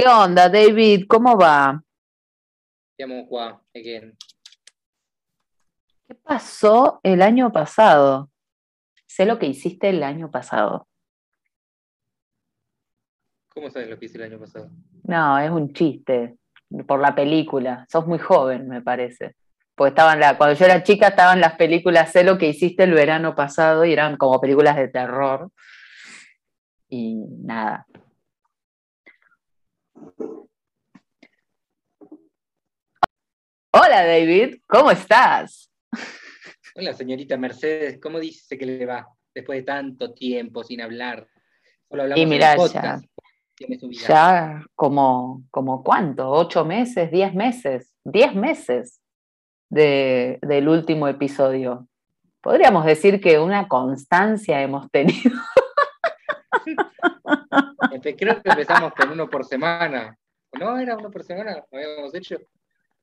¿Qué onda, David? ¿Cómo va? ¿Qué pasó el año pasado? Sé lo que hiciste el año pasado. ¿Cómo sabes lo que hice el año pasado? No, es un chiste. Por la película. Sos muy joven, me parece. Porque estaban la, cuando yo era chica estaban las películas, sé lo que hiciste el verano pasado y eran como películas de terror. Y nada. Hola David, ¿cómo estás? Hola señorita Mercedes, ¿cómo dice que le va después de tanto tiempo sin hablar? Solo hablamos y ya, ya como, como cuánto, ocho meses, diez meses, diez meses del último episodio. Podríamos decir que una constancia hemos tenido. Creo que empezamos con uno por semana. ¿No era uno por semana? ¿Lo habíamos hecho?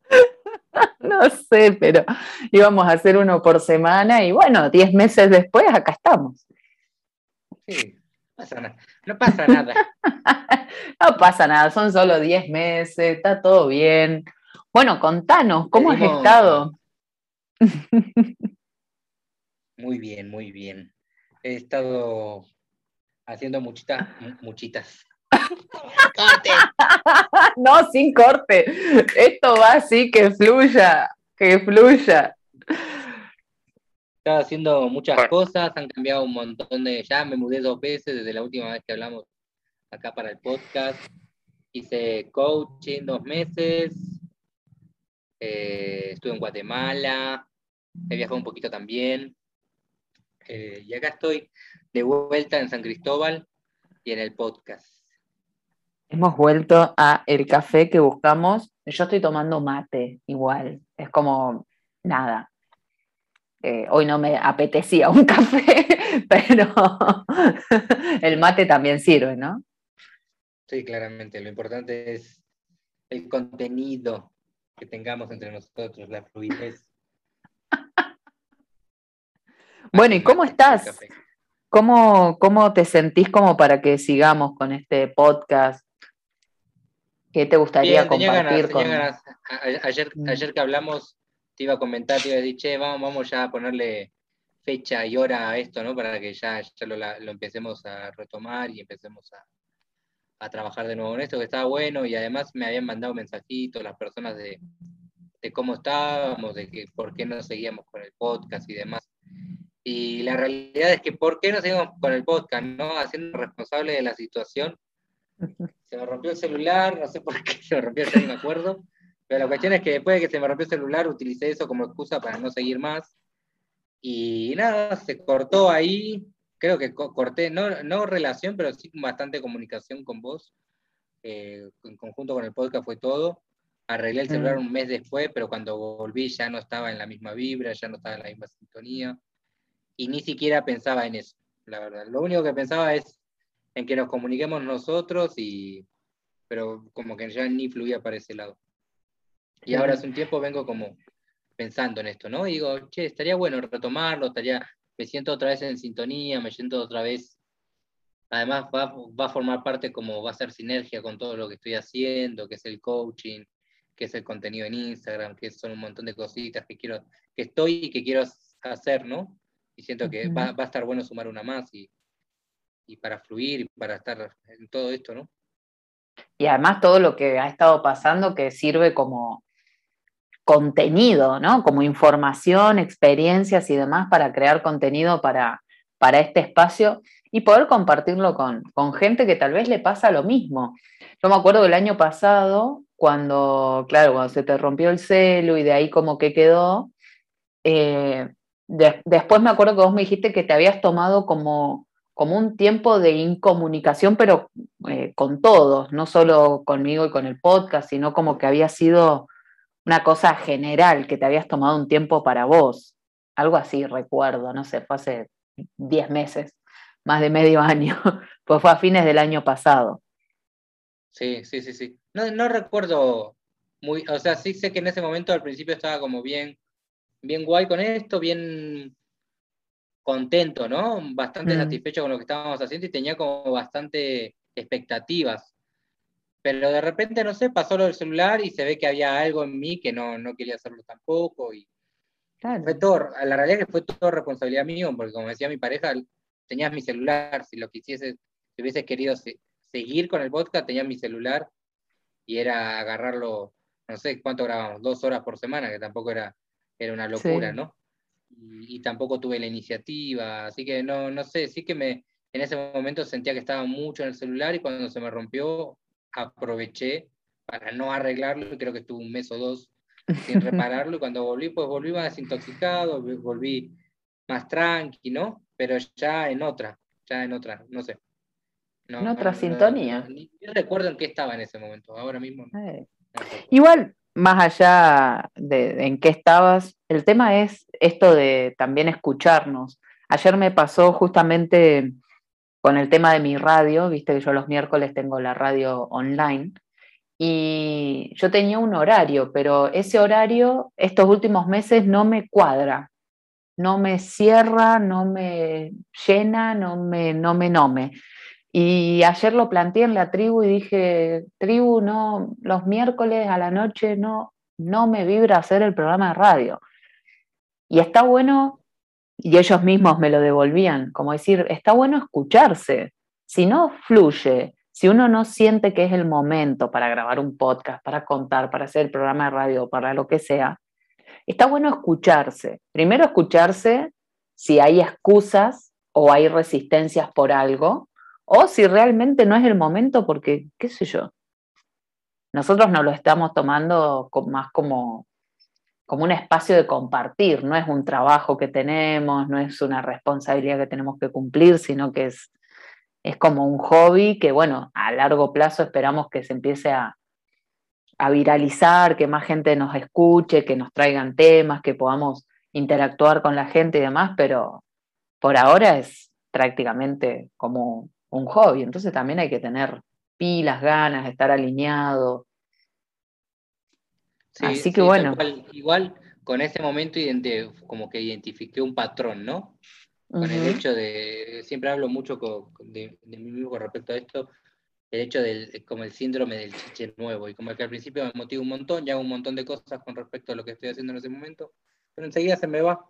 No sé, pero íbamos a hacer uno por semana y bueno, diez meses después acá estamos. Sí, pasa nada. no pasa nada. no pasa nada, son solo diez meses, está todo bien. Bueno, contanos, ¿cómo has estado? Muy bien, muy bien. He estado haciendo muchitas, muchitas. ¡Corte! no, sin corte. Esto va así, que fluya, que fluya. Estaba haciendo muchas cosas, han cambiado un montón de. Ya me mudé dos veces desde la última vez que hablamos acá para el podcast. Hice coaching dos meses. Eh, estuve en Guatemala. He viajado un poquito también. Eh, y acá estoy de vuelta en San Cristóbal y en el podcast. Hemos vuelto a el café que buscamos. Yo estoy tomando mate igual. Es como nada. Eh, hoy no me apetecía un café, pero el mate también sirve, ¿no? Sí, claramente. Lo importante es el contenido que tengamos entre nosotros, la fluidez. bueno, ¿y cómo estás? ¿Cómo, ¿Cómo te sentís como para que sigamos con este podcast? ¿Qué te gustaría compartir con... Ayer, mm. ayer que hablamos, te iba a comentar, te iba a decir, che, vamos, vamos ya a ponerle fecha y hora a esto, ¿no? Para que ya, ya lo, lo, empecemos a retomar y empecemos a, a, trabajar de nuevo en esto, que estaba bueno, y además me habían mandado mensajitos las personas de, de cómo estábamos, de que por qué no seguíamos con el podcast y demás. Y la realidad es que por qué no seguimos con el podcast, ¿no? Haciendo responsable de la situación, se me rompió el celular, no sé por qué se me rompió, no me acuerdo. Pero la cuestión es que después de que se me rompió el celular, utilicé eso como excusa para no seguir más. Y nada, se cortó ahí. Creo que corté, no, no relación, pero sí bastante comunicación con vos. Eh, en conjunto con el podcast fue todo. Arreglé el celular mm. un mes después, pero cuando volví ya no estaba en la misma vibra, ya no estaba en la misma sintonía. Y ni siquiera pensaba en eso, la verdad. Lo único que pensaba es en que nos comuniquemos nosotros, y, pero como que ya ni fluía para ese lado. Y ahora hace un tiempo vengo como pensando en esto, ¿no? Y digo, che, estaría bueno retomarlo, estaría, me siento otra vez en sintonía, me siento otra vez, además va, va a formar parte como va a ser sinergia con todo lo que estoy haciendo, que es el coaching, que es el contenido en Instagram, que son un montón de cositas que quiero, que estoy y que quiero hacer, ¿no? Y siento que va, va, a estar bueno sumar una más y, y para fluir y para estar en todo esto, ¿no? Y además todo lo que ha estado pasando que sirve como contenido, ¿no? Como información, experiencias y demás para crear contenido para, para este espacio y poder compartirlo con, con, gente que tal vez le pasa lo mismo. Yo me acuerdo del año pasado, cuando, claro, cuando se te rompió el celo y de ahí como que quedó, eh, después me acuerdo que vos me dijiste que te habías tomado como como un tiempo de incomunicación, pero eh, con todos, no solo conmigo y con el podcast, sino como que había sido una cosa general, que te habías tomado un tiempo para vos. Algo así, recuerdo, no sé, fue hace 10 meses, más de medio año, pues fue a fines del año pasado. Sí, sí, sí, sí. No, no recuerdo muy, o sea, sí sé que en ese momento al principio estaba como bien, bien guay con esto, bien contento, ¿no? Bastante mm. satisfecho con lo que estábamos haciendo y tenía como bastante expectativas. pero de repente, no sé, pasó lo del celular y se ve que había algo en mí que no, no quería hacerlo tampoco. Y fue todo, la realidad es que fue todo responsabilidad mía, porque como decía mi pareja, tenías mi celular, si lo quisieses, si hubieses querido seguir con el podcast, tenías mi celular y era agarrarlo, no sé cuánto grabamos, dos horas por semana, que tampoco era, era una locura, ¿no? Y, tampoco tuve la iniciativa, así que no, no sé, sí que me, en ese momento sentía que estaba mucho en el celular y cuando se me rompió, aproveché para no arreglarlo, creo que estuve un mes o dos sin repararlo, y cuando volví, pues volví más desintoxicado, volví más tranqui, ¿no? Pero ya en otra, ya en otra, no sé. en otra sintonía. ni, recuerdo en qué estaba en ese momento, ahora mismo. Eh. Igual, más allá de, en qué estabas, el tema es esto de también escucharnos. Ayer me pasó justamente con el tema de mi radio, viste que yo los miércoles tengo la radio online, y yo tenía un horario, pero ese horario estos últimos meses no me cuadra, no me cierra, no me llena, no me, no me, no me. Y ayer lo planteé en la tribu y dije, tribu, no, los miércoles a la noche no, no me vibra hacer el programa de radio. Y está bueno, y ellos mismos me lo devolvían, como decir, está bueno escucharse. Si no fluye, si uno no siente que es el momento para grabar un podcast, para contar, para hacer el programa de radio, para lo que sea, está bueno escucharse. Primero escucharse si hay excusas o hay resistencias por algo, o si realmente no es el momento porque, qué sé yo, nosotros nos lo estamos tomando más como, como un espacio de compartir, no es un trabajo que tenemos, no es una responsabilidad que tenemos que cumplir, sino que es, es como un hobby que, bueno, a largo plazo esperamos que se empiece a, a viralizar, que más gente nos escuche, que nos traigan temas, que podamos interactuar con la gente y demás, pero por ahora es prácticamente como un hobby, entonces también hay que tener pilas, ganas, estar alineado. Así que bueno. Igual, con ese momento como que identifiqué un patrón, ¿no? Con el hecho de, siempre hablo mucho de, mí mismo con respecto a esto, el hecho del, como el síndrome del chiche nuevo, y como que al principio me motiva un montón, y hago un montón de cosas con respecto a lo que estoy haciendo en ese momento, pero enseguida se me va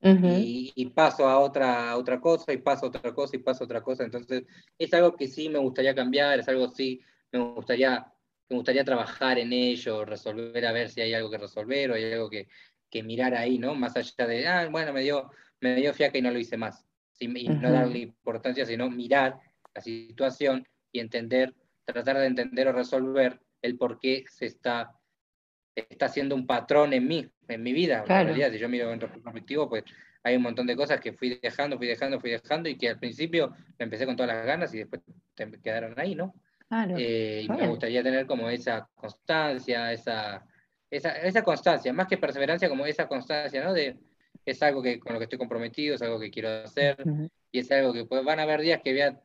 y, paso a otra, otra cosa, y paso a otra cosa, y paso a otra cosa. Entonces, es algo que sí me gustaría cambiar, es algo sí me gustaría, me gustaría trabajar en ello, resolver, a ver si hay algo que resolver o hay algo que, que mirar ahí, ¿no? Más allá de, ah, bueno, me dio, me dio fiaca y no lo hice más. y no darle importancia, sino mirar la situación y entender, tratar de entender o resolver el por qué se está está haciendo un patrón en mí, en mi vida. En realidad, si yo miro en retrospectivo, pues hay un montón de cosas que fui dejando, fui dejando, fui dejando y que al principio me empecé con todas las ganas y después quedaron ahí, ¿no? Eh, y me gustaría tener como esa constancia, esa, esa, esa, constancia, más que perseverancia, como esa constancia, ¿no? De, es algo que, con lo que estoy comprometido, es algo que quiero hacer y es algo que pues, van a haber días que voy a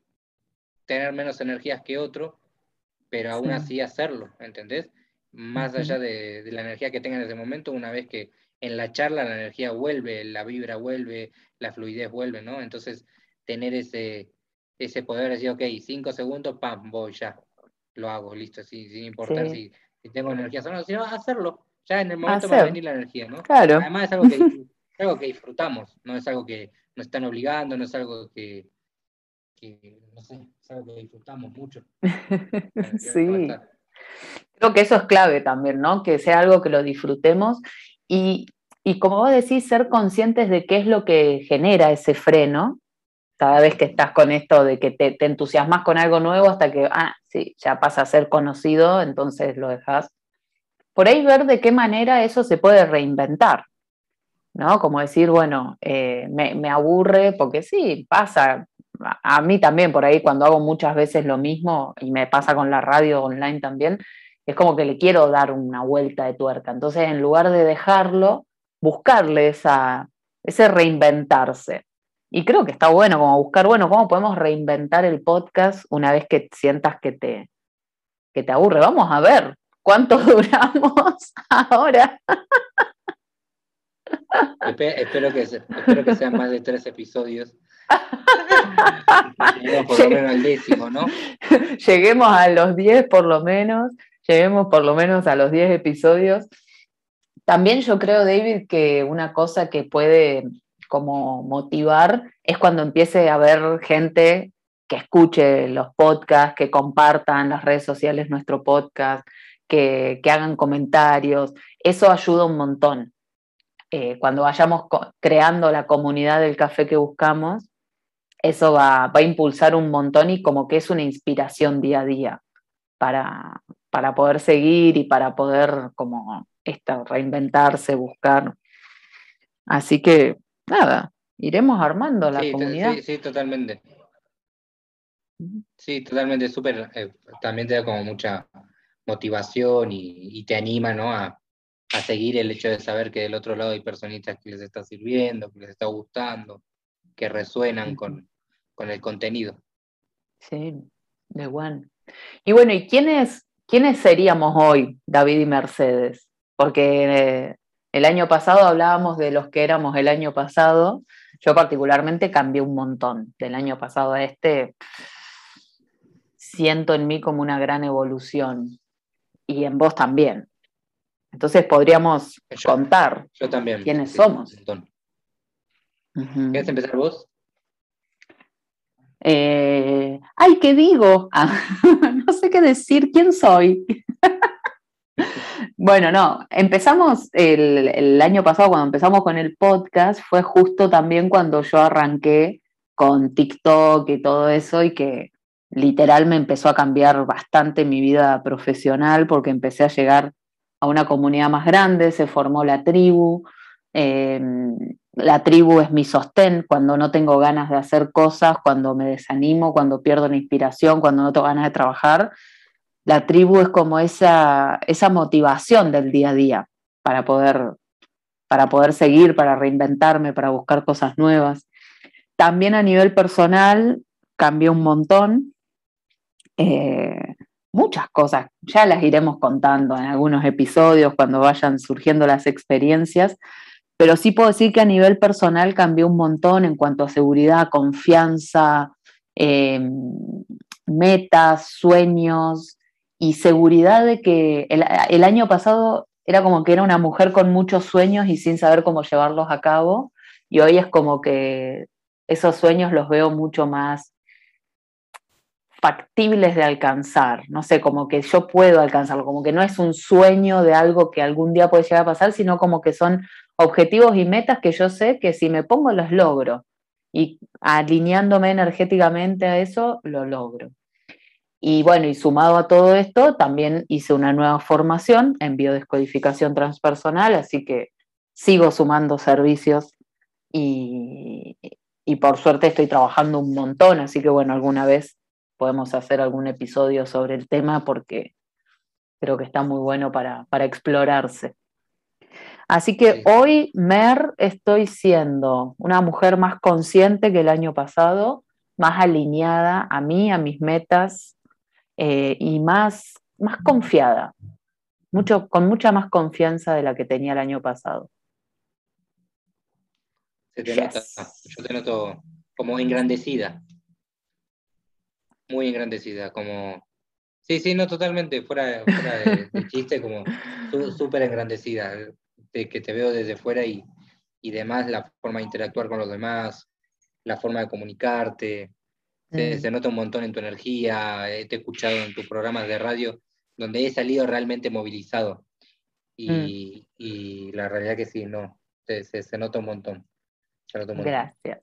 tener menos energías que otro, pero aún así hacerlo, ¿entendés? Más allá de, la energía que tenga en ese momento, una vez que en la charla la energía vuelve, la vibra vuelve, la fluidez vuelve, ¿no? Entonces, tener ese, ese poder de decir, ok, cinco segundos, pam, voy, ya, lo hago, listo, sin importar si, tengo energía o no, sino hacerlo, ya en el momento va a venir la energía, ¿no? Claro. Además es algo que, es algo que disfrutamos, no es algo que nos están obligando, no es algo que, que no sé, es algo que disfrutamos mucho. sí. Creo que eso es clave también, ¿no? Que sea algo que lo disfrutemos y, como vos decís, ser conscientes de qué es lo que genera ese freno cada vez que estás con esto de que te, te, entusiasmas con algo nuevo hasta que, ah, sí, ya pasa a ser conocido, entonces lo dejas. Por ahí ver de qué manera eso se puede reinventar, ¿no? Como decir, bueno, eh, me, me, aburre, porque sí, pasa, a mí también por ahí cuando hago muchas veces lo mismo, y me pasa con la radio online también, es como que le quiero dar una vuelta de tuerca. Entonces, en lugar de dejarlo, buscarle esa, ese reinventarse. Y creo que está bueno como buscar, bueno, ¿cómo podemos reinventar el podcast una vez que sientas que te, que te aburre? Vamos a ver cuánto duramos ahora. Espero, que, espero que sean más de tres episodios Lleguemos por lo menos al décimo, ¿no? Lleguemos a los 10 por lo menos, lleguemos por lo menos a los 10 episodios. También yo creo, David, que una cosa que puede como motivar es cuando empiece a haber gente que escuche los podcasts, que compartan las redes sociales nuestro podcast, que, hagan comentarios. Eso ayuda un montón. Eh, cuando vayamos creando la comunidad del café que buscamos, eso va, a impulsar un montón y como que es una inspiración día a día para, para poder seguir y para poder como esta, reinventarse, buscar. Así que nada, iremos armando la comunidad. Sí, sí, totalmente. Sí, totalmente, súper. Eh, también te da como mucha motivación y, te anima, ¿no? A, seguir el hecho de saber que del otro lado hay personitas que les está sirviendo, que les está gustando, que resuenan con, el contenido. Sí, de bueno. Y bueno, ¿y quiénes, quiénes seríamos hoy, David y Mercedes? Porque eh, el año pasado hablábamos de los que éramos el año pasado. Yo particularmente cambié un montón del año pasado a este. Siento en mí como una gran evolución y en vos también. Entonces podríamos contar yo también, quiénes somos. ¿Quieres empezar vos? Eh, ay, ¿qué digo? Ah, no sé qué decir, ¿quién soy? bueno, no, empezamos el, el, año pasado, cuando empezamos con el podcast, fue justo también cuando yo arranqué con TikTok y todo eso y que literal me empezó a cambiar bastante mi vida profesional porque empecé a llegar a una comunidad más grande, se formó la tribu. Em, la tribu es mi sostén cuando no tengo ganas de hacer cosas, cuando me desanimo, cuando pierdo la inspiración, cuando no tengo ganas de trabajar. La tribu es como esa, esa motivación del día a día para poder, para poder seguir, para reinventarme, para buscar cosas nuevas. También a nivel personal cambié un montón. Eh, muchas cosas, ya las iremos contando en algunos episodios cuando vayan surgiendo las experiencias, pero sí puedo decir que a nivel personal cambió un montón en cuanto a seguridad, confianza, em, metas, sueños y seguridad de que el, el año pasado era como que era una mujer con muchos sueños y sin saber cómo llevarlos a cabo, y hoy es como que esos sueños los veo mucho más factibles de alcanzar, no sé, como que yo puedo alcanzarlo, como que no es un sueño de algo que algún día puede llegar a pasar, sino como que son objetivos y metas que yo sé que si me pongo los logro y alineándome energéticamente a eso, lo logro. Y bueno, y sumado a todo esto, también hice una nueva formación en biodescodificación transpersonal, así que sigo sumando servicios y, y por suerte estoy trabajando un montón, así que bueno, alguna vez podemos hacer algún episodio sobre el tema porque creo que está muy bueno para, explorarse. Así que hoy, Mer, estoy siendo una mujer más consciente que el año pasado, más alineada a mí, a mis metas eh, y más, más confiada, mucho, con mucha más confianza de la que tenía el año pasado. Se te nota, yo te noto como engrandecida muy engrandecida, como... Sí, sí, no, totalmente, fuera, fuera de, chiste, como súper engrandecida, de que te veo desde fuera y, y demás, la forma de interactuar con los demás, la forma de comunicarte, se, mm. nota un montón en tu energía, te he escuchado en tus programas de radio, donde he salido realmente movilizado. Y, mm. y la realidad que sí, no, se, se, nota un montón. Gracias.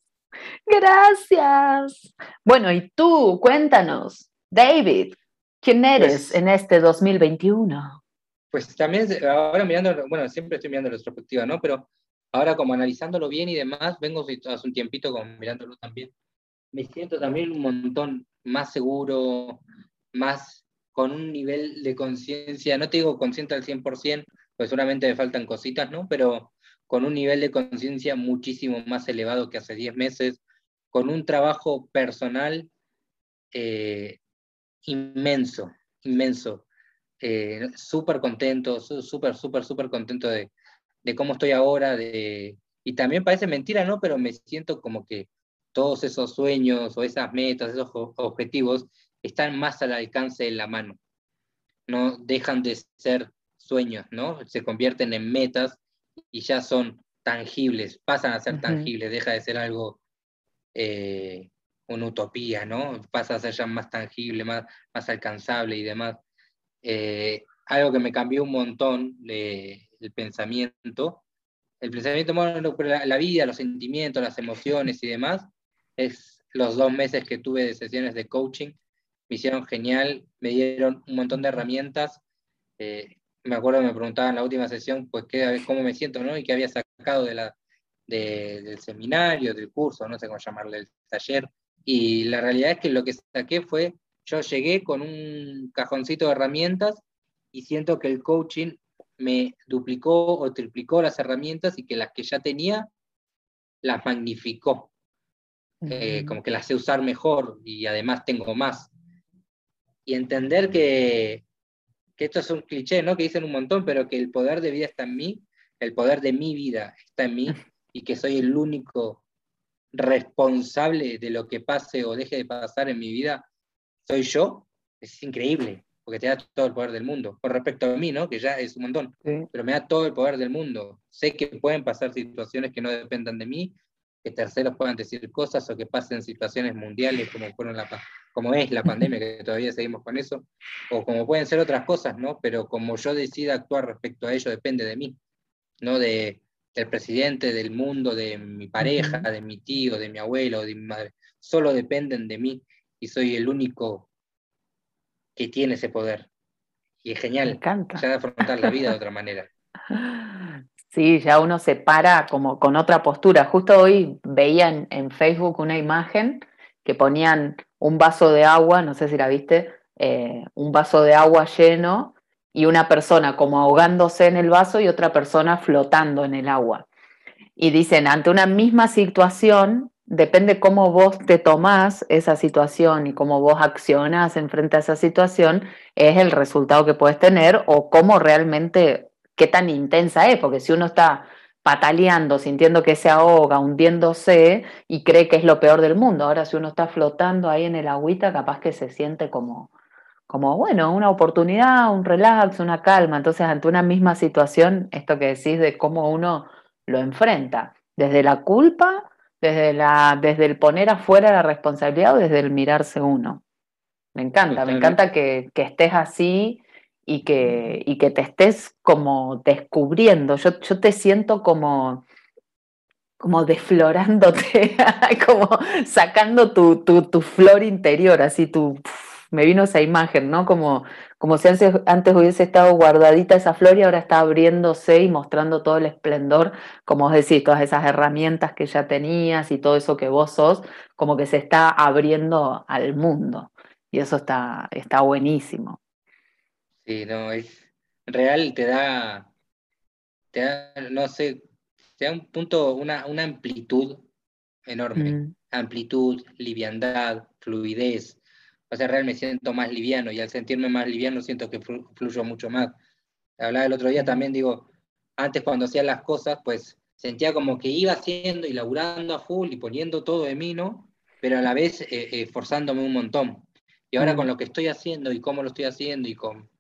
Gracias. Bueno, y tú, cuéntanos, David, ¿quién eres pues en este 2021? Pues también, ahora mirando, bueno, siempre estoy mirando la retrospectiva, ¿no? Pero ahora como analizándolo bien y demás, vengo hace un tiempito como mirándolo también, me siento también un montón más seguro, más con un nivel de conciencia, no te digo consciente al 100%, pues solamente me faltan cositas, ¿no? Pero con un nivel de conciencia muchísimo más elevado que hace 10 meses, con un trabajo personal eh, inmenso, inmenso. Eh, súper contento, súper, súper, súper contento de, cómo estoy ahora. De, y también parece mentira, ¿no? Pero me siento como que todos esos sueños o esas metas, esos objetivos están más al alcance de la mano. No dejan de ser sueños, ¿no? Se convierten en metas y ya son tangibles, pasan a ser tangibles, deja de ser algo, eh, una utopía, ¿no? Pasa a ser ya más tangible, más, más alcanzable y demás. Eh, algo que me cambió un montón de, el pensamiento, el pensamiento, la, la vida, los sentimientos, las emociones y demás, es los dos meses que tuve de sesiones de coaching, me hicieron genial, me dieron un montón de herramientas. Eh, me acuerdo que me preguntaban en la última sesión, pues, qué, cómo me siento, ¿no? Y qué había sacado de la, del seminario, del curso, no sé cómo llamarle, el taller. Y la realidad es que lo que saqué fue, yo llegué con un cajoncito de herramientas y siento que el coaching me duplicó o triplicó las herramientas y que las que ya tenía las magnificó. Eh, como que las sé usar mejor y además tengo más. Y entender que, que esto es un cliché, ¿no? Que dicen un montón, pero que el poder de vida está en mí, el poder de mi vida está en mí y que soy el único responsable de lo que pase o deje de pasar en mi vida, soy yo, es increíble porque te da todo el poder del mundo. Con respecto a mí, ¿no? Que ya es un montón, pero me da todo el poder del mundo. Sé que pueden pasar situaciones que no dependan de mí, que terceros puedan decir cosas o que pasen situaciones mundiales como, fueron la, como es la pandemia, que todavía seguimos con eso, o como pueden ser otras cosas, ¿no? Pero como yo decida actuar respecto a ello depende de mí, no de, del presidente, del mundo, de mi pareja, de mi tío, de mi abuelo, de mi madre. Solo dependen de mí y soy el único que tiene ese poder. Y es genial. Me encanta. Ya de afrontar la vida de otra manera. Sí, ya uno se para como con otra postura. Justo hoy veía en, Facebook una imagen que ponían un vaso de agua, no sé si la viste, eh, un vaso de agua lleno y una persona como ahogándose en el vaso y otra persona flotando en el agua. Y dicen, ante una misma situación, depende cómo vos te tomás esa situación y cómo vos accionás en frente a esa situación, es el resultado que puedes tener o cómo realmente, qué tan intensa es, porque si uno está pataleando, sintiendo que se ahoga, hundiéndose y cree que es lo peor del mundo, ahora si uno está flotando ahí en el agüita, capaz que se siente como, como bueno, una oportunidad, un relax, una calma. Entonces, ante una misma situación, esto que decís de cómo uno lo enfrenta, desde la culpa desde, la, desde el poner afuera la responsabilidad o desde el mirarse uno. Me encanta, me encanta que, estés así y que, y que te estés como descubriendo. Yo, yo te siento como, como desflorándote, como sacando tu, tu, tu, flor interior, así tu, me vino esa imagen, ¿no? Como, como si antes, antes, hubiese estado guardadita esa flor y ahora está abriéndose y mostrando todo el esplendor, como os decís, todas esas herramientas que ya tenías y todo eso que vos sos, como que se está abriendo al mundo. Y eso está, está buenísimo. Sí, no, es real, te da, te da, no sé, te da un punto, una, una amplitud enorme. Mm. Amplitud, liviandad, fluidez, o sea, realmente me siento más liviano y al sentirme más liviano siento que fluyo mucho más. Hablaba el otro día también, digo, antes cuando hacía las cosas, pues sentía como que iba haciendo y laburando a full y poniendo todo de mí, ¿no? Pero a la vez eh, esforzándome un montón. Y ahora con lo que estoy haciendo y cómo lo estoy haciendo y con,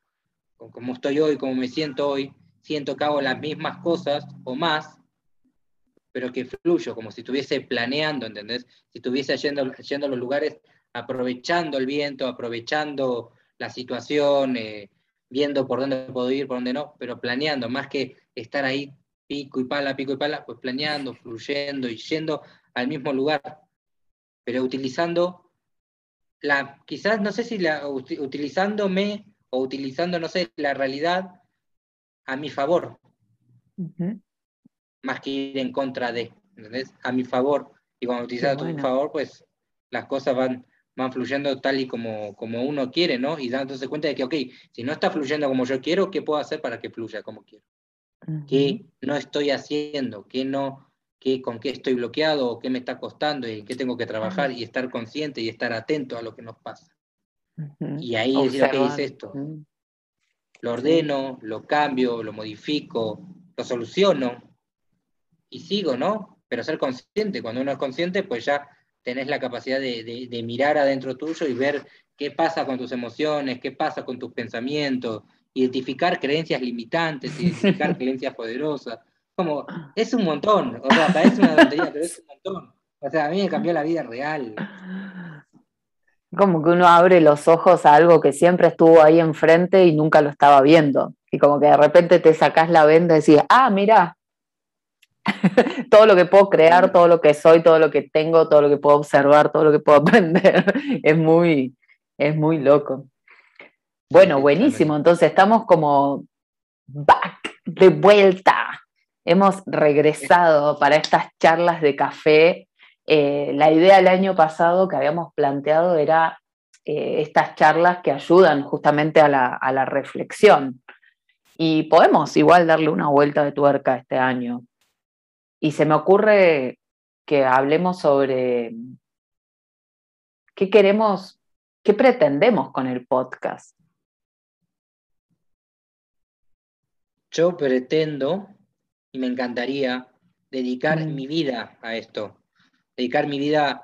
con cómo estoy hoy, cómo me siento hoy, siento que hago las mismas cosas o más, pero que fluyo, como si estuviese planeando, ¿entendés? Si estuviese yendo, yendo a los lugares aprovechando el viento, aprovechando la situación, eh, viendo por dónde puedo ir, por dónde no, pero planeando, más que estar ahí pico y pala, pico y pala, pues planeando, fluyendo y yendo al mismo lugar, pero utilizando la, quizás, no sé si la, utilizándome o utilizando, no sé, la realidad a mi favor, más que ir en contra de, ¿entendés? A mi favor. Y cuando utilizas a tu favor, pues las cosas van, van fluyendo tal y como, como uno quiere, ¿no? Y dándose cuenta de que, ok, si no está fluyendo como yo quiero, ¿qué puedo hacer para que fluya como quiero? ¿Qué no estoy haciendo? ¿Qué no, qué, con qué estoy bloqueado? ¿Qué me está costando? ¿Y qué tengo que trabajar? Y estar consciente y estar atento a lo que nos pasa. Y ahí es lo que dice esto. Lo ordeno, lo cambio, lo modifico, lo soluciono y sigo, ¿no? Pero ser consciente, cuando uno es consciente, pues ya tenés la capacidad de, mirar adentro tuyo y ver qué pasa con tus emociones, qué pasa con tus pensamientos, identificar creencias limitantes, identificar creencias poderosas. Como, es un montón, o sea, parece una tontería, pero es un montón. O sea, a mí me cambió la vida real. Como que uno abre los ojos a algo que siempre estuvo ahí enfrente y nunca lo estaba viendo. Y como que de repente te sacás la venda y decís, ah, mira, todo lo que puedo crear, todo lo que soy, todo lo que tengo, todo lo que puedo observar, todo lo que puedo aprender, es muy, es muy loco. Bueno, buenísimo. Entonces estamos como back, de vuelta. Hemos regresado para estas charlas de café. Eh, la idea del año pasado que habíamos planteado era eh, estas charlas que ayudan justamente a la, a la reflexión. Y podemos igual darle una vuelta de tuerca este año. Y se me ocurre que hablemos sobre qué queremos, qué pretendemos con el podcast. Yo pretendo y me encantaría dedicar mm. mi vida a esto, dedicar mi vida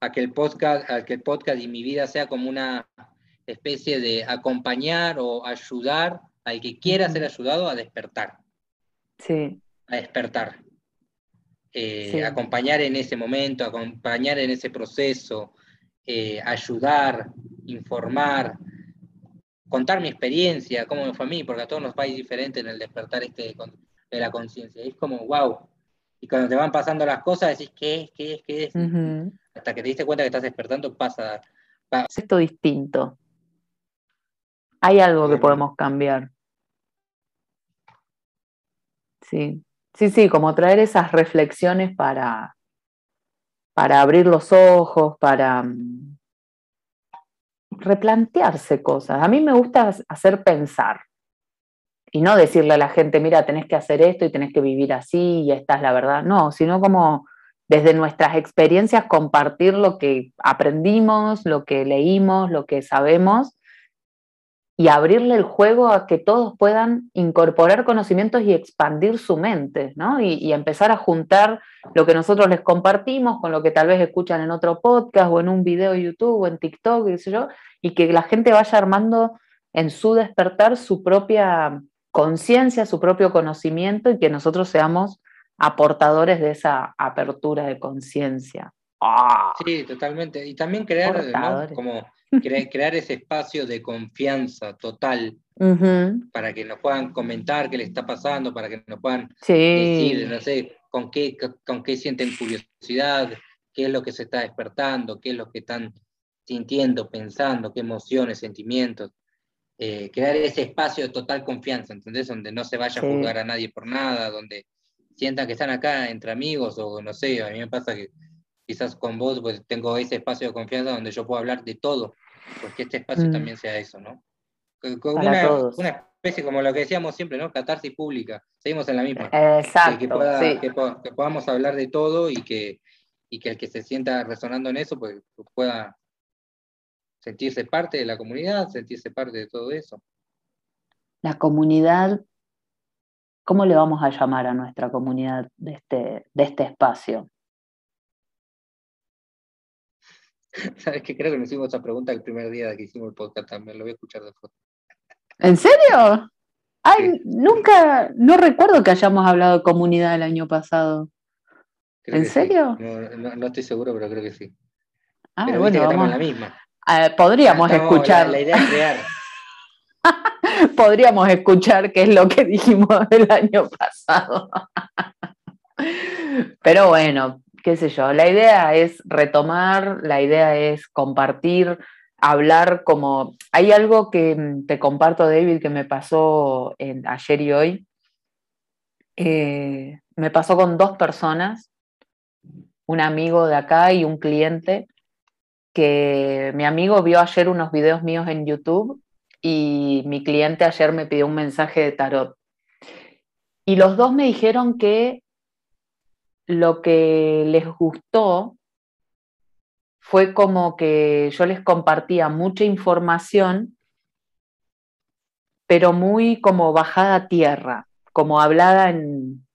a que el podcast, a que el podcast y mi vida sea como una especie de acompañar o ayudar al que quiera ser ayudado a despertar. Sí. A despertar. Eh, acompañar en ese momento, acompañar en ese proceso, eh, ayudar, informar, contar mi experiencia, cómo me fue a mí, porque a todos nos va a ir diferente en el despertar este de, la conciencia. Es como, wow. Y cuando te van pasando las cosas, decís, ¿qué es? ¿Qué es? ¿Qué es? Hasta que te diste cuenta que estás despertando, pasa. Es esto distinto. Hay algo que podemos cambiar. Sí. Sí, sí, como traer esas reflexiones para, para abrir los ojos, para mm, replantearse cosas. A mí me gusta hacer pensar y no decirle a la gente, mira, tenés que hacer esto y tenés que vivir así y esta es la verdad. No, sino como desde nuestras experiencias compartir lo que aprendimos, lo que leímos, lo que sabemos y abrirle el juego a que todos puedan incorporar conocimientos y expandir su mente, ¿no? Y, empezar a juntar lo que nosotros les compartimos con lo que tal vez escuchan en otro podcast o en un video de YouTube o en TikTok, y, yo, y que la gente vaya armando en su despertar su propia conciencia, su propio conocimiento y que nosotros seamos aportadores de esa apertura de conciencia. ¡Ah! Sí, totalmente. Y también crear como crear ese espacio de confianza total para que nos puedan comentar qué le está pasando, para que nos puedan decir, no sé, con qué, con qué sienten curiosidad, qué es lo que se está despertando, qué es lo que están sintiendo, pensando, qué emociones, sentimientos. Eh, crear ese espacio de total confianza, ¿entendés? Donde no se vaya a juzgar a nadie por nada, donde sientan que están acá entre amigos o no sé, a mí me pasa que quizás con vos pues tengo ese espacio de confianza donde yo puedo hablar de todo, porque este espacio mm. también sea eso, ¿no? una, especie como lo que decíamos siempre, ¿no? Catarsis pública, seguimos en la misma. Exacto. Que, podamos hablar de todo y que, y que el que se sienta resonando en eso, pues, pues pueda sentirse parte de la comunidad, sentirse parte de todo eso. La comunidad, ¿cómo le vamos a llamar a nuestra comunidad de este, de este espacio? Sabes que creo que nos hicimos esa pregunta el primer día que hicimos el podcast también, lo voy a escuchar después. ¿En serio? Ay, nunca, no recuerdo que hayamos hablado de comunidad el año pasado. ¿En serio? No, estoy seguro, pero creo que sí. Ah, bueno, estamos en la misma. Podríamos escuchar. La, idea es crear. podríamos escuchar qué es lo que dijimos el año pasado. pero bueno, qué sé yo, la idea es retomar, la idea es compartir, hablar como... Hay algo que mm, te comparto, David, que me pasó ayer y hoy. Eh, me pasó con dos personas, un amigo de acá y un cliente, que mi amigo vio ayer unos videos míos en YouTube y mi cliente ayer me pidió un mensaje de tarot. Y los dos me dijeron que lo que les gustó fue como que yo les compartía mucha información, pero muy como bajada a tierra, como hablada en,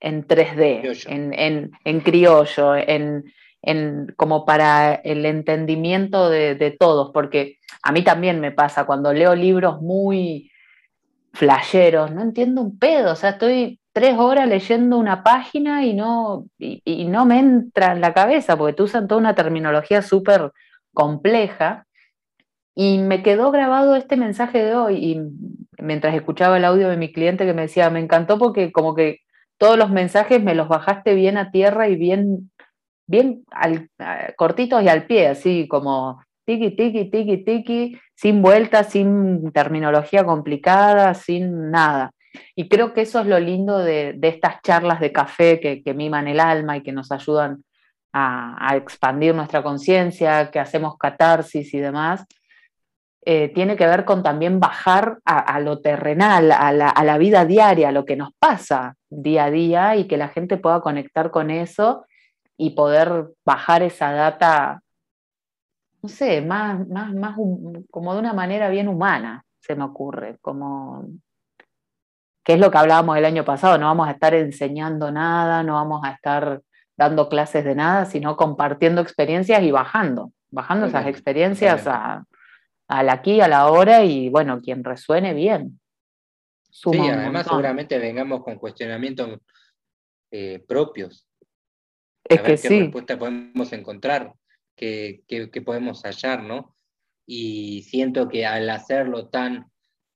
3D, en, en, criollo, en, como para el entendimiento de, de, todos, porque a mí también me pasa cuando leo libros muy flasheros, no entiendo un pedo, o sea, estoy tres horas leyendo una página y no, y, no me entra en la cabeza, porque tú usan toda una terminología súper compleja. Y me quedó grabado este mensaje de hoy, y mientras escuchaba el audio de mi cliente que me decía, me encantó porque como que todos los mensajes me los bajaste bien a tierra y bien, bien cortitos y al pie, así como tiki, tiki, tiki, tiki, sin vueltas, sin terminología complicada, sin nada. Y creo que eso es lo lindo de, estas charlas de café que, miman el alma y que nos ayudan a, expandir nuestra conciencia, que hacemos catarsis y demás. Eh, tiene que ver con también bajar a, lo terrenal, a la, vida diaria, a lo que nos pasa día a día y que la gente pueda conectar con eso y poder bajar esa data, no sé, más, más, más como de una manera bien humana, se me ocurre, como que es lo que hablábamos el año pasado, no vamos a estar enseñando nada, no vamos a estar dando clases de nada, sino compartiendo experiencias y bajando, bajando esas experiencias a, al aquí, a la hora y bueno, quien resuene bien. sí, además seguramente vengamos con cuestionamientos eh, propios. Es que qué respuesta podemos encontrar, qué, qué podemos hallar, ¿no? Y siento que al hacerlo tan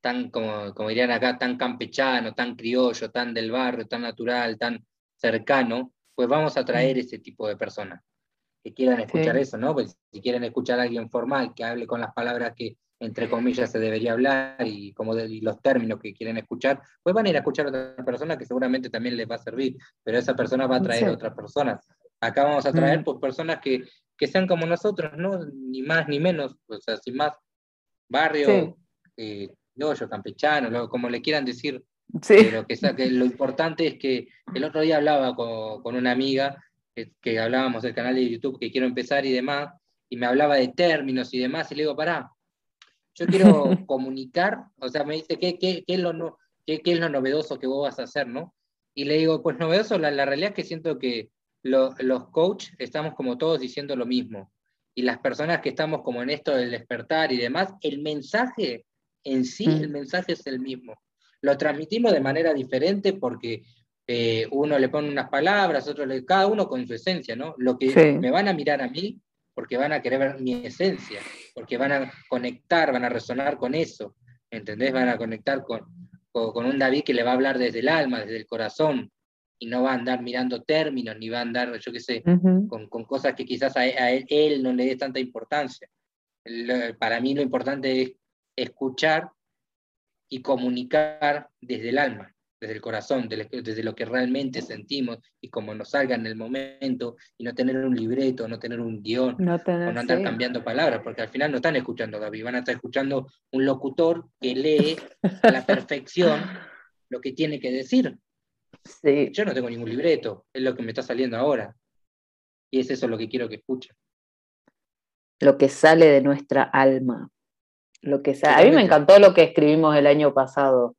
tan, como, como dirían acá, tan campechano, tan criollo, tan del barrio, tan natural, tan cercano, pues vamos a traer mm. ese tipo de personas que quieran escuchar eso, ¿no? Pues si quieren escuchar a alguien formal, que hable con las palabras que, entre comillas, se debería hablar y, como los términos que quieren escuchar, pues van a ir a escuchar a otra persona que seguramente también les va a servir, pero esa persona va a traer a otras personas. Acá vamos a traer mm. pues, personas que, que, sean como nosotros, ¿no? Ni más ni menos, o sea, sin más barrio, eh, yo campechano, como le quieran decir. Pero que, lo importante es que el otro día hablaba con, una amiga que, hablábamos del canal de YouTube que quiero empezar y demás, y me hablaba de términos y demás, y le digo, pará, yo quiero comunicar, o sea, me dice, ¿qué, qué, qué es lo no, qué, qué, es lo novedoso que vos vas a hacer, no? Y le digo, pues novedoso, la, la realidad es que siento que los coaches estamos como todos diciendo lo mismo, y las personas que estamos como en esto del despertar y demás, el mensaje en sí el mm. mensaje es el mismo. Lo transmitimos de manera diferente porque eh, uno le pone unas palabras, otro le, cada uno con su esencia, ¿no? Lo que me van a mirar a mí porque van a querer ver mi esencia, porque van a conectar, van a resonar con eso, ¿entendés? Van a conectar con, con, un David que le va a hablar desde el alma, desde el corazón, y no va a andar mirando términos, ni va a andar, yo qué sé, con, con, cosas que quizás a, él, no le dé tanta importancia. para mí lo importante es escuchar y comunicar desde el alma, desde el corazón, desde lo que realmente sentimos y como nos salga en el momento y no tener un libreto, no tener un guion, no o no andar cambiando palabras, porque al final no están escuchando David, van a estar escuchando un locutor que lee a la perfección lo que tiene que decir. Yo no tengo ningún libreto, es lo que me está saliendo ahora. Y es eso lo que quiero que escuchen. Lo que sale de nuestra alma. Lo que. A mí me encantó lo que escribimos el año pasado,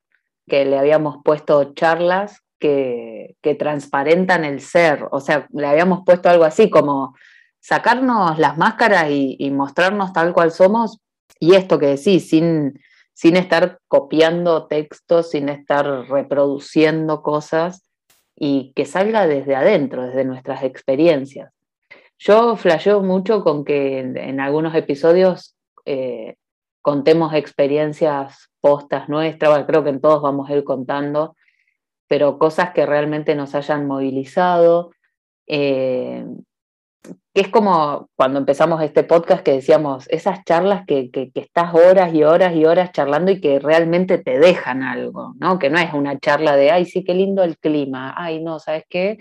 que le habíamos puesto charlas que, que transparentan el ser, o sea, le habíamos puesto algo así como sacarnos las máscaras y, mostrarnos tal cual somos, y esto que decís, sin, sin estar copiando textos, sin estar reproduciendo cosas, y que salga desde adentro, desde nuestras experiencias. Yo flasheo mucho con que en, algunos episodios eh, contemos experiencias postas nuestras, creo que en todos vamos a ir contando, pero cosas que realmente nos hayan movilizado. Eh, que es como cuando empezamos este podcast que decíamos, esas charlas que, que, estás horas y horas y horas charlando y que realmente te dejan algo, ¿no? Que no es una charla de, ay, sí, qué lindo el clima, ay, no, ¿sabes qué?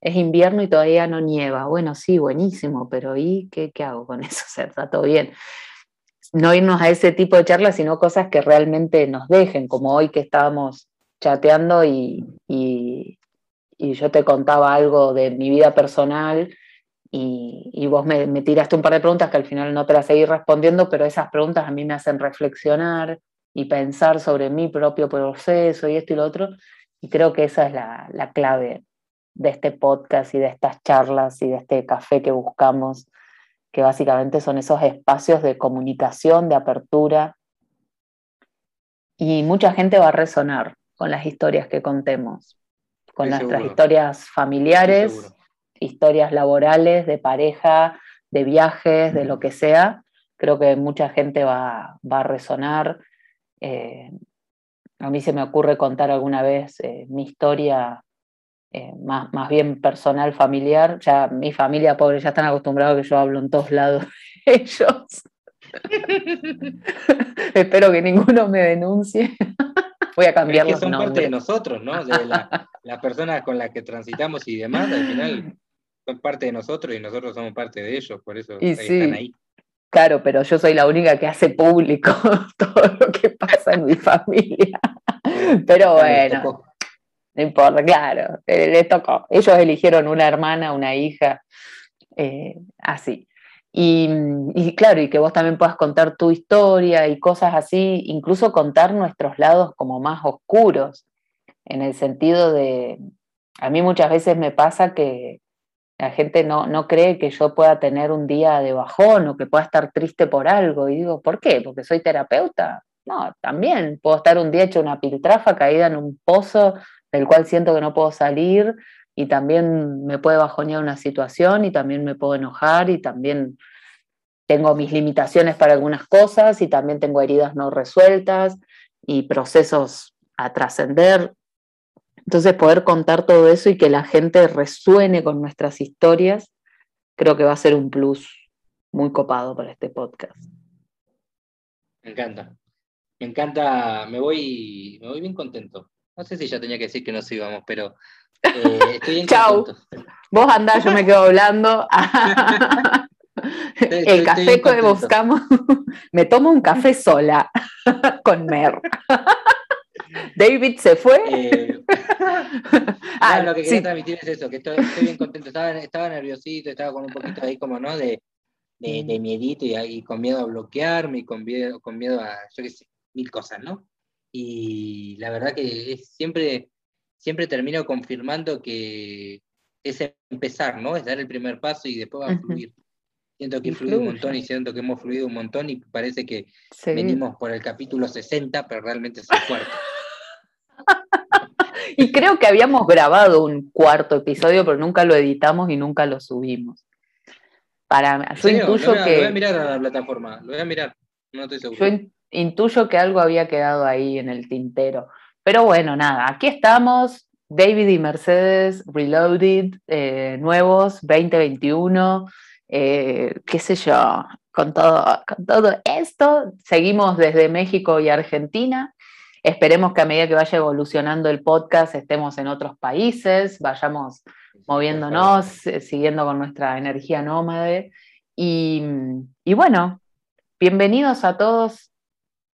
Es invierno y todavía no nieva. Bueno, sí, buenísimo, pero ¿y qué, qué hago con eso? Está todo bien no irnos a ese tipo de charlas, sino cosas que realmente nos dejen, como hoy que estábamos chateando y, yo te contaba algo de mi vida personal y, vos me, tiraste un par de preguntas que al final no te las seguí respondiendo, pero esas preguntas a mí me hacen reflexionar y pensar sobre mi propio proceso y esto y lo otro, y creo que esa es la, clave de este podcast y de estas charlas y de este café que buscamos, que básicamente son esos espacios de comunicación, de apertura. Y mucha gente va a resonar con las historias que contemos, con nuestras historias familiares, historias laborales, de pareja, de viajes, de lo que sea. Creo que mucha gente va, a resonar. Eh, a mí se me ocurre contar alguna vez eh, mi historia eh, más, más, bien personal, familiar. Ya mi familia pobre ya están acostumbrados que yo hablo en todos lados de ellos. Espero que ninguno me denuncie. Voy a cambiar es que son parte de nosotros, ¿no? De las personas con las que transitamos y demás, al final son parte de nosotros y nosotros somos parte de ellos, por eso están ahí. Claro, pero yo soy la única que hace público todo lo que pasa en mi familia. Pero bueno, no importa, claro, les tocó. Ellos eligieron una hermana, una hija, eh, así. Y, y, claro, y que vos también puedas contar tu historia y cosas así, incluso contar nuestros lados como más oscuros, en el sentido de, a mí muchas veces me pasa que, la gente no, no cree que yo pueda tener un día de bajón o que pueda estar triste por algo. Y digo, ¿por qué? ¿Porque soy terapeuta? No, también puedo estar un día hecho una piltrafa caída en un pozo del cual siento que no puedo salir y también me puede bajonear una situación y también me puedo enojar y también tengo mis limitaciones para algunas cosas y también tengo heridas no resueltas y procesos a trascender. Entonces, poder contar todo eso y que la gente resuene con nuestras historias, creo que va a ser un plus muy copado para este podcast. Me encanta. Me encanta, me voy, me voy bien contento. No sé si ya tenía que decir que nos íbamos, pero eh, estoy bien Chau. Vos andás, yo me quedo hablando. El café que buscamos, me tomo un café sola con Mer. David se fue. Eh, ah, lo que quería transmitir es eso, que estoy, bien contento. Estaba, nerviosito, estaba con un poquito ahí como, ¿no? De, de, de miedito y, con miedo a bloquearme y con miedo, con miedo a, yo qué sé, mil cosas, ¿no? Y la verdad que es, siempre, siempre termino confirmando que es empezar, ¿no? Es dar el primer paso y después va a fluir. Siento que fluye un montón y siento que hemos fluido un montón y parece que venimos por el capítulo 60, pero realmente es el cuarto. y creo que habíamos grabado un cuarto episodio, pero nunca lo editamos y nunca lo subimos. Para, yo intuyo que. Lo voy a mirar a la plataforma, lo voy a mirar, no estoy seguro. Yo intuyo que algo había quedado ahí en el tintero. Pero bueno, nada, aquí estamos, David y Mercedes Reloaded, eh, nuevos, 2021, eh, qué sé yo, con todo, con todo esto. Seguimos desde México y Argentina. Esperemos que a medida que vaya evolucionando el podcast estemos en otros países, vayamos moviéndonos, eh, siguiendo con nuestra energía nómade. Y, bueno, bienvenidos a todos,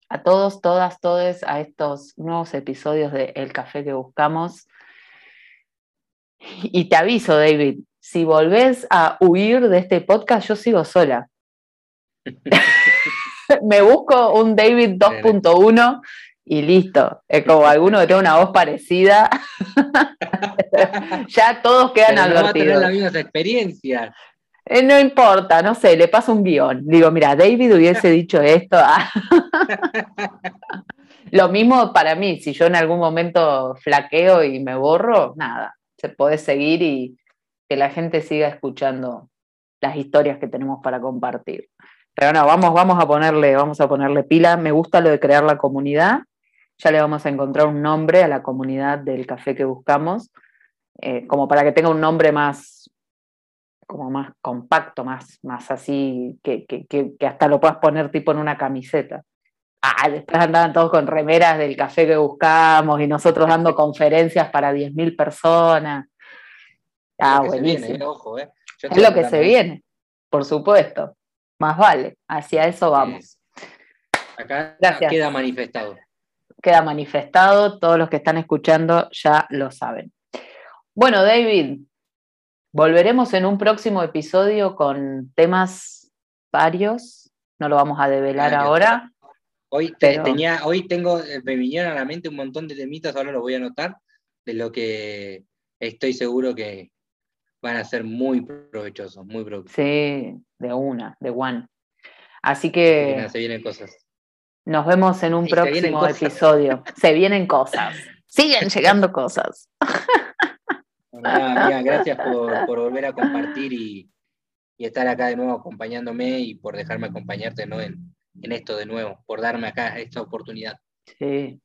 a todos, todas, todos a estos nuevos episodios de El Café que Buscamos. Y te aviso, David, si volvés a huir de este podcast, yo sigo sola. Me busco un David 2.1 y listo. Es como alguno que tenga una voz parecida. ya todos quedan Pero no advertidos. Va a tener las experiencias. Eh, no importa, no sé, le paso un guion. Digo, mira, David hubiese dicho esto. Lo mismo para mí, si yo en algún momento flaqueo y me borro, nada, se puede seguir y que la gente siga escuchando las historias que tenemos para compartir. Pero no, vamos, vamos a ponerle, vamos a ponerle pila. Me gusta lo de crear la comunidad ya le vamos a encontrar un nombre a la comunidad del café que buscamos, eh, como para que tenga un nombre más, como más compacto, más, más así, que, hasta lo puedas poner tipo en una camiseta. Ah, después andaban todos con remeras del café que buscamos y nosotros dando conferencias para 10.000 personas. Ah, buenísimo. Eh, ojo, eh. Es lo que se viene, por supuesto. Más vale, hacia eso vamos. Acá queda manifestado queda manifestado, todos los que están escuchando ya lo saben. Bueno, David, volveremos en un próximo episodio con temas varios, no lo vamos a develar ahora. Hoy, tenía, hoy tengo, me vinieron a la mente un montón de temitas, ahora los voy a anotar, de lo que, estoy seguro que van a ser muy provechosos, muy provechosos. Sí, de una, de one. Así que... se vienen cosas. Nos vemos en un próximo episodio. Se vienen cosas. Siguen llegando cosas. gracias por, volver a compartir y, estar acá de nuevo acompañándome y por dejarme acompañarte ¿no? en, en esto de nuevo, por darme acá esta oportunidad. Sí,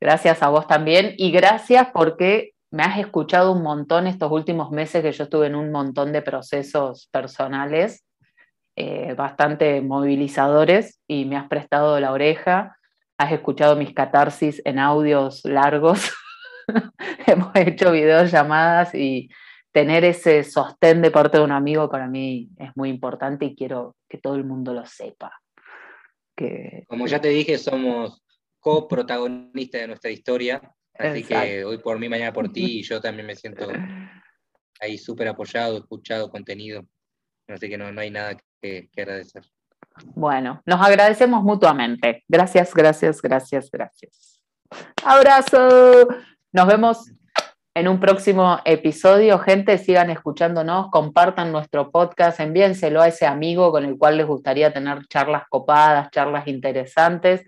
gracias a vos también y gracias porque me has escuchado un montón estos últimos meses que yo estuve en un montón de procesos personales eh, bastante movilizadores y me has prestado la oreja, has escuchado mis catarsis en audios largos, hemos hecho videollamadas y tener ese sostén de parte de un amigo para mí es muy importante y quiero que todo el mundo lo sepa. Que, Como ya te dije, somos coprotagonistas de nuestra historia, así que hoy por mí, mañana por ti, y yo también me siento ahí súper apoyado, escuchado, contenido. Así que no, no hay nada que, agradecer. Bueno, nos agradecemos mutuamente. Gracias, gracias, gracias, gracias. Abrazo. Nos vemos en un próximo episodio. Gente, sigan escuchándonos, compartan nuestro podcast, envíenselo a ese amigo con el cual les gustaría tener charlas copadas, charlas interesantes.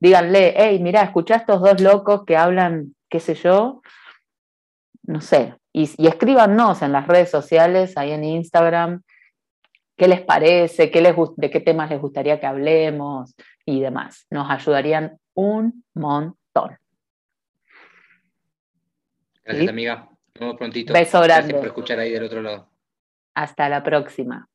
Díganle, hey, mira, escucha a estos dos locos que hablan, qué sé yo, no sé, y, y escríbanos en las redes sociales, ahí en Instagram, qué les parece, qué les, de qué temas les gustaría que hablemos y demás. Nos ayudarían un montón. Gracias, amiga. Nos vemos prontito. Beso grande. Gracias por escuchar ahí del otro lado. Hasta la próxima.